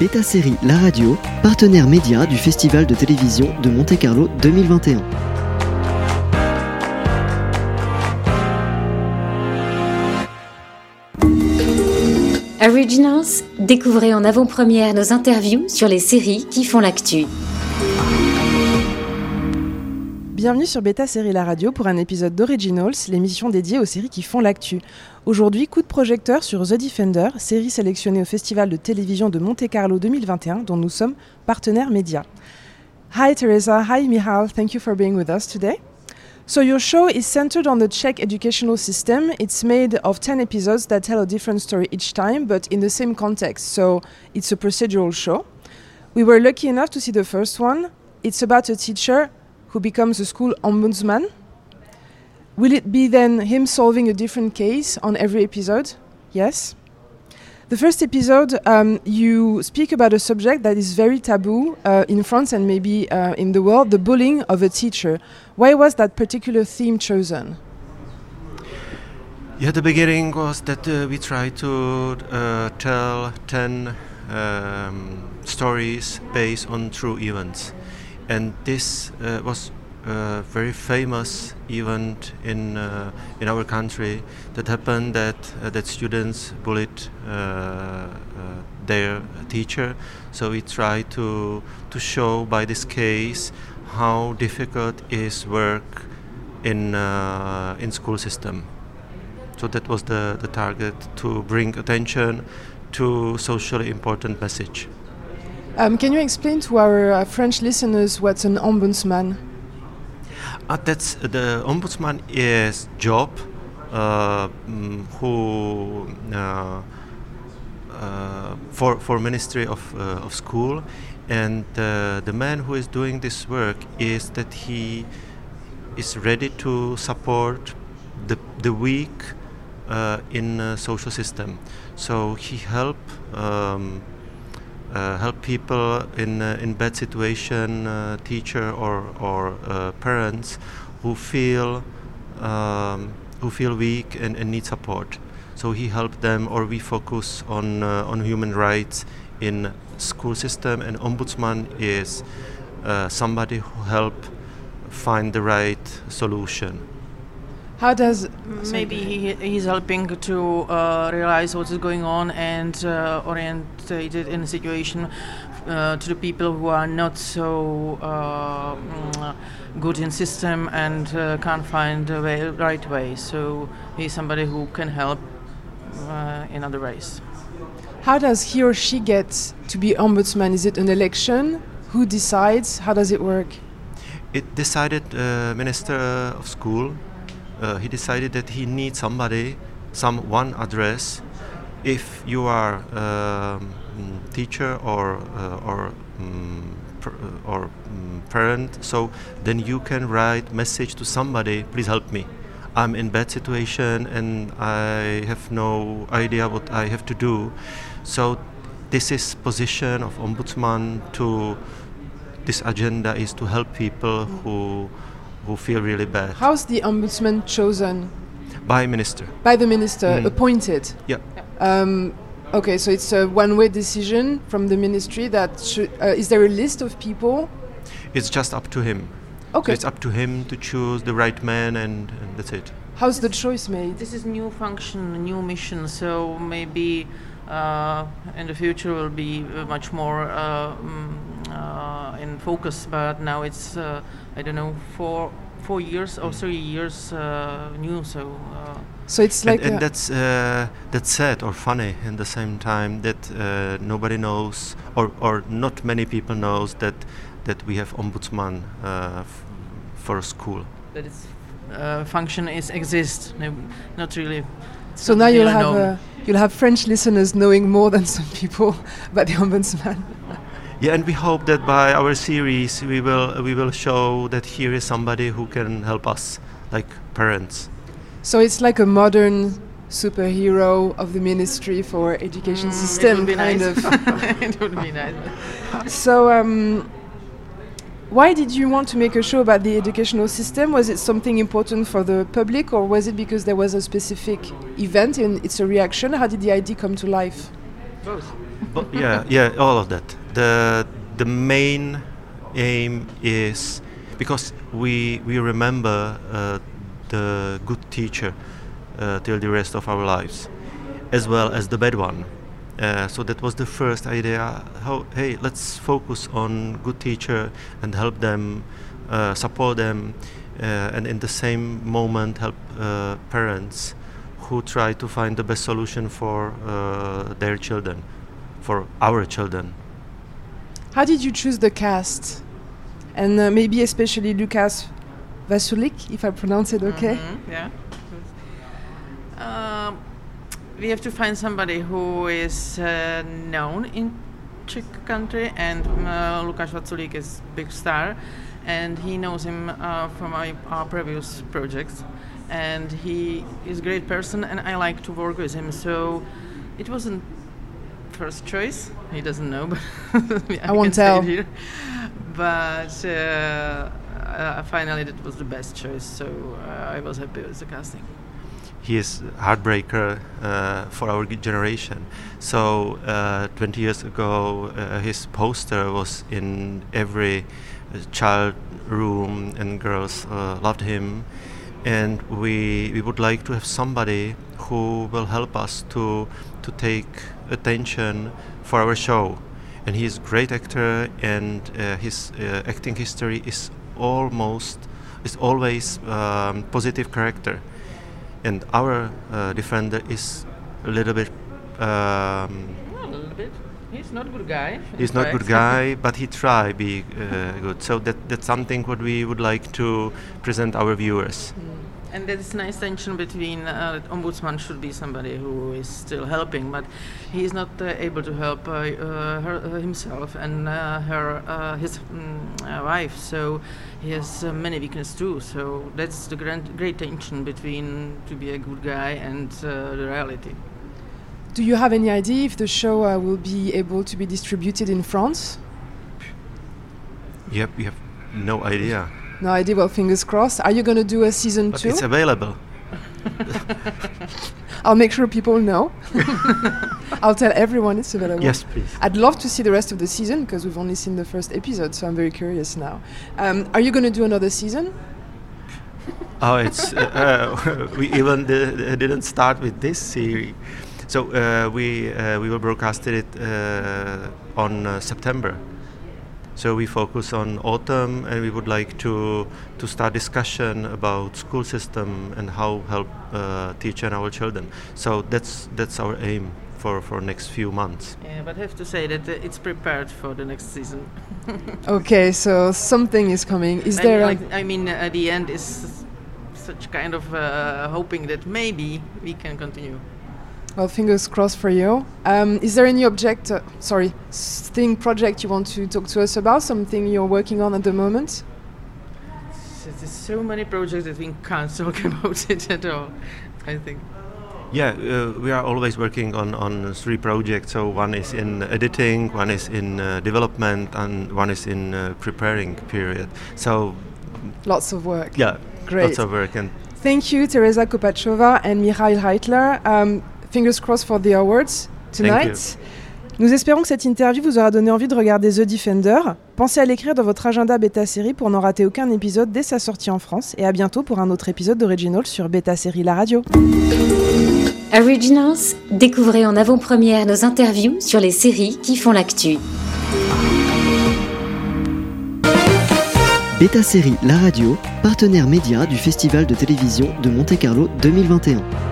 Beta Série La Radio, partenaire média du Festival de télévision de Monte-Carlo 2021. Originals, découvrez en avant-première nos interviews sur les séries qui font l'actu. Bienvenue sur Beta Série La Radio pour un épisode d'Originals, l'émission dédiée aux séries qui font l'actu. Aujourd'hui, coup de projecteur sur The Defender, série sélectionnée au Festival de télévision de Monte-Carlo 2021 dont nous sommes partenaires médias. Hi Teresa, hi Michal, thank you for being with us today. So your show is centered on the Czech educational system. It's made of 10 episodes that tell a different story each time, but in the same context. So it's a procedural show. We were lucky enough to see the first one. It's about a teacher who becomes a school ombudsman. Will it be then him solving a different case on every episode? Yes. The first episode, um, you speak about a subject that is very taboo uh, in France and maybe uh, in the world the bullying of a teacher. Why was that particular theme chosen? Yeah, the beginning was that uh, we tried to uh, tell 10 um, stories based on true events. And this uh, was a very famous event in uh, in our country that happened that uh, that students bullied uh, uh, their teacher. So we try to to show by this case how difficult is work in uh, in school system. So that was the, the target to bring attention to socially important message. Um, can you explain to our uh, French listeners what's an ombudsman? Uh, that's the ombudsman is job uh, mm, who uh, uh, for for ministry of uh, of school and uh, the man who is doing this work is that he is ready to support the the weak uh, in social system so he help um, uh, help people in uh, in bad situation, uh, teacher or or uh, parents who feel um, who feel weak and, and need support. So he help them, or we focus on uh, on human rights in school system. And ombudsman is somebody who help find the right solution. How does Maybe he, he's helping to uh, realize what is going on and uh, orientate it in a situation uh, to the people who are not so uh, mm, good in system and uh, can't find the way, right way. So he's somebody who can help uh, in other ways. how does he or she get to be ombudsman? Is it an election? Who decides? How does it work? It decided uh, minister of school. Uh, he decided that he needs somebody, some one address. If you are um, teacher or uh, or uh, or mm, parent, so then you can write message to somebody. Please help me. I'm in bad situation and I have no idea what I have to do. So this is position of ombudsman to this agenda is to help people who who feel really bad How's the ombudsman chosen? by minister. By the minister, Mm. appointed. Yeah. Um, okay, so it's a one-way decision from the ministry. That should, uh, is there a list of people? It's just up to him. So Okay. it's up to him to choose the right man and, and that's it. How's the choice made? This is new function, new mission. So maybe uh, in the future will be uh, much more uh, mm, uh, in focus. But now it's uh, I don't know four four years or three years uh, new. So uh, So it's like and, and that's uh, that's sad or funny in the same time that uh, nobody knows or, or not many people knows that that we have ombudsman uh, f- for a school. that its uh, function is exist. No, not really. so now you'll have uh, you'll have French listeners knowing more than some people about the ombudsman. Yeah, and we hope that by our series we will we will show that here is somebody who can help us, like parents. So it's like a modern superhero of the Ministry for Education Mm, it System, would be kind nice. of. it would be nice. So, um, why did you want to make a show about the educational system? Was it something important for the public, or was it because there was a specific event and it's a reaction? How did the idea come to life? Both. Yeah, yeah, all of that. The the main aim is because we we remember uh, the good teacher uh, till the rest of our lives, as well as the bad one. Uh, so that was the first idea. How hey, let's focus on good teacher and help them, uh, support them, uh, and in the same moment help uh, parents who try to find the best solution for uh, their children, for our children. How did you choose the cast? And uh, maybe especially Lucas Vasulik, if I pronounce it okay. Mhm, Yeah. Um, we have to find somebody who is uh, known in Czech country, and uh, Lukáš Vaculik is big star, and he knows him uh, from our, our previous projects, and he is a great person, and I like to work with him. So it wasn't first choice. He doesn't know, but I, won't can say it tell. here. But uh, uh, finally, that was the best choice. So uh, I was happy with the casting. he is heartbreaker uh, for our generation. So uh, 20 years ago, uh, his poster was in every uh, child room, and girls uh, loved him. And we we would like to have somebody who will help us to to take attention for our show. And he is a great actor, and uh, his uh, acting history is almost is always um, positive character and our uh, defender is a little bit um, a little bit. He's not good guy. he's not good guy but he try be uh, good so that that's something what we would like to present our viewers And there's nice tension between uh, ombudsman should be somebody who is still helping, but he is not uh, able to help uh, uh, her, uh, himself and uh, her uh, his mm, wife. So he has uh, many weaknesses too. So that's the grand, great tension between to be a good guy and uh, the reality. Do you have any idea if the show uh, will be able to be distributed in France? yep you have no idea No idea. Well, fingers crossed. Are you going to do a season but two? it's available I'll make sure people know. I'll tell everyone it's available. yes please I'd love to see the rest of the season because we've only seen the first episode, so I'm very curious now. Um, are you going to do another season? Oh, it's uh, uh, we even di- didn't start with this series. So uh, we uh, we will broadcast it uh, on uh, September. So we focus on autumn, and we would like to to start discussion about school system and how help uh, teach and our children. So that's that's our aim for for next few months. Yeah, but I have to say that uh, it's prepared for the next season. Okay, so something is coming. Is I there? mean, like, I mean, at the end is such kind of uh, hoping that maybe we can continue. Well, fingers crossed for you. Um, is there any object, uh, sorry, thing, project you want to talk to us about? Something you're working on at the moment? There's so many projects that we can't talk about it at all. I think. Yeah, uh, we are always working on, on three projects. So one is in editing, one is in uh, development, and one is in uh, preparing period. So Lots of work. yeah, Great. lots of work and Thank you, Teresa Kopachova and Mikhail Reitler. Um, fingers crossed for the awards tonight. Nous espérons que cette interview vous aura donné envie de regarder The Defender. Pensez à l'écrire dans votre agenda bêta série pour n'en rater aucun épisode dès sa sortie en France. Et à bientôt pour un autre épisode d'Original sur Beta Série La Radio. Originals, découvrez en avant-première nos interviews sur les séries qui font l'actu. Beta Série La Radio, partenaire média du Festival de télévision de Monte-Carlo 2021.